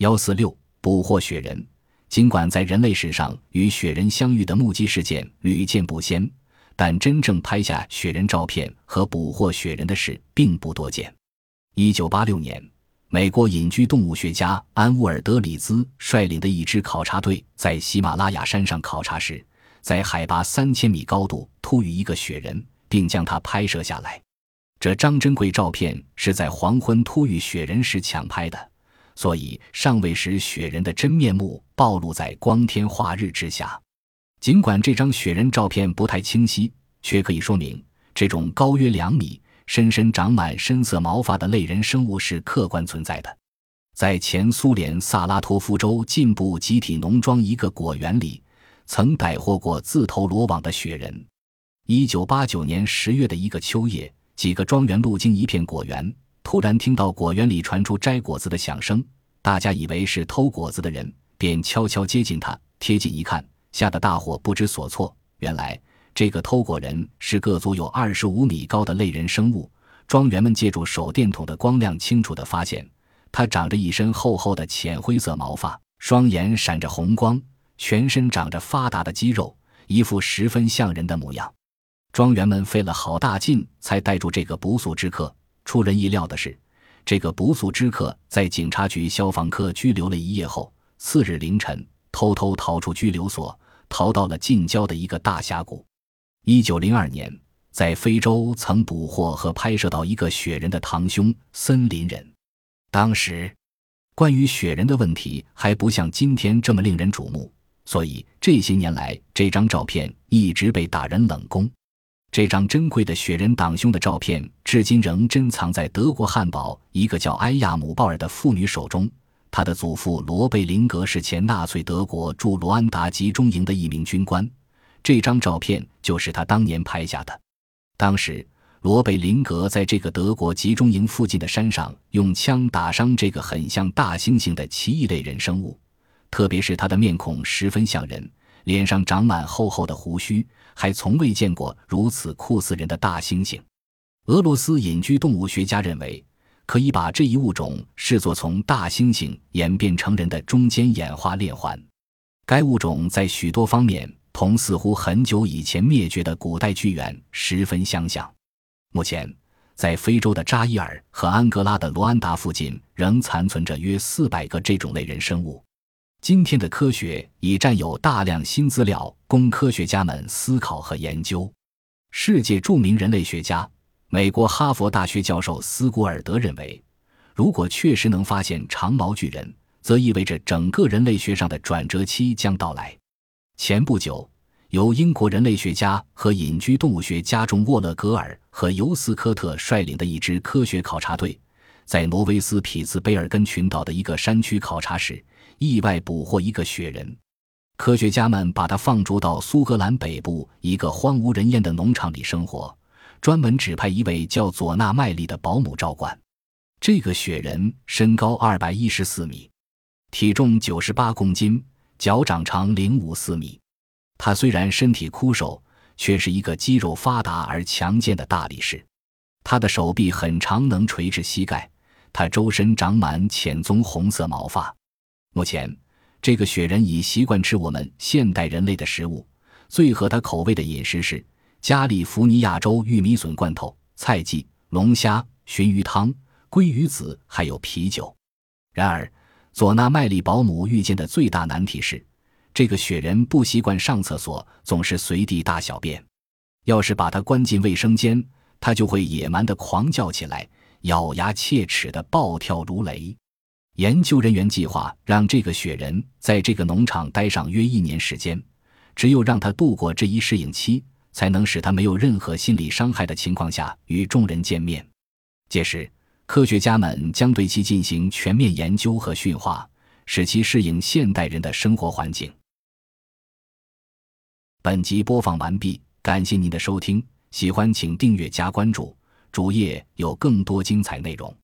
幺四六捕获雪人。尽管在人类史上与雪人相遇的目击事件屡见不鲜，但真正拍下雪人照片和捕获雪人的事并不多见。一九八六年，美国隐居动物学家安沃尔德里兹率领的一支考察队在喜马拉雅山上考察时，在海拔三千米高度突遇一个雪人，并将它拍摄下来。这张珍贵照片是在黄昏突遇雪人时抢拍的。所以，尚未使雪人的真面目暴露在光天化日之下。尽管这张雪人照片不太清晰，却可以说明这种高约两米、深深长满深色毛发的类人生物是客观存在的。在前苏联萨拉托夫州进步集体农庄一个果园里，曾逮获过自投罗网的雪人。一九八九年十月的一个秋夜，几个庄园路经一片果园。突然听到果园里传出摘果子的响声，大家以为是偷果子的人，便悄悄接近他。贴近一看，吓得大伙不知所措。原来这个偷果人是个足有二十五米高的类人生物。庄园们借助手电筒的光亮，清楚地发现，他长着一身厚厚的浅灰色毛发，双眼闪着红光，全身长着发达的肌肉，一副十分像人的模样。庄园们费了好大劲，才逮住这个不速之客。出人意料的是，这个不速之客在警察局消防科拘留了一夜后，次日凌晨偷偷逃出拘留所，逃到了近郊的一个大峡谷。一九零二年，在非洲曾捕获和拍摄到一个雪人的堂兄森林人。当时，关于雪人的问题还不像今天这么令人瞩目，所以这些年来，这张照片一直被打人冷宫。这张珍贵的雪人党兄的照片，至今仍珍藏在德国汉堡一个叫埃亚姆鲍尔的妇女手中。他的祖父罗贝林格是前纳粹德国驻罗安达集中营的一名军官。这张照片就是他当年拍下的。当时，罗贝林格在这个德国集中营附近的山上，用枪打伤这个很像大猩猩的奇异类人生物，特别是他的面孔十分像人。脸上长满厚厚的胡须，还从未见过如此酷似人的大猩猩。俄罗斯隐居动物学家认为，可以把这一物种视作从大猩猩演变成人的中间演化链环。该物种在许多方面同似乎很久以前灭绝的古代巨猿十分相像。目前，在非洲的扎伊尔和安哥拉的罗安达附近，仍残存着约四百个这种类人生物。今天的科学已占有大量新资料供科学家们思考和研究。世界著名人类学家、美国哈佛大学教授斯古尔德认为，如果确实能发现长毛巨人，则意味着整个人类学上的转折期将到来。前不久，由英国人类学家和隐居动物学家中沃勒格尔和尤斯科特率领的一支科学考察队，在挪威斯匹兹卑尔根群岛的一个山区考察时。意外捕获一个雪人，科学家们把它放逐到苏格兰北部一个荒无人烟的农场里生活，专门指派一位叫佐纳麦利的保姆照管。这个雪人身高二百一十四米，体重九十八公斤，脚掌长零五四米。他虽然身体枯瘦，却是一个肌肉发达而强健的大力士。他的手臂很长，能垂至膝盖。他周身长满浅棕红色毛发。目前，这个雪人已习惯吃我们现代人类的食物。最合他口味的饮食是加利福尼亚州玉米笋罐头、菜荠、龙虾、鲟鱼汤、鲑鱼子，还有啤酒。然而，佐纳麦利保姆遇见的最大难题是，这个雪人不习惯上厕所，总是随地大小便。要是把他关进卫生间，他就会野蛮地狂叫起来，咬牙切齿的暴跳如雷。研究人员计划让这个雪人在这个农场待上约一年时间，只有让他度过这一适应期，才能使他没有任何心理伤害的情况下与众人见面。届时，科学家们将对其进行全面研究和驯化，使其适应现代人的生活环境。本集播放完毕，感谢您的收听，喜欢请订阅加关注，主页有更多精彩内容。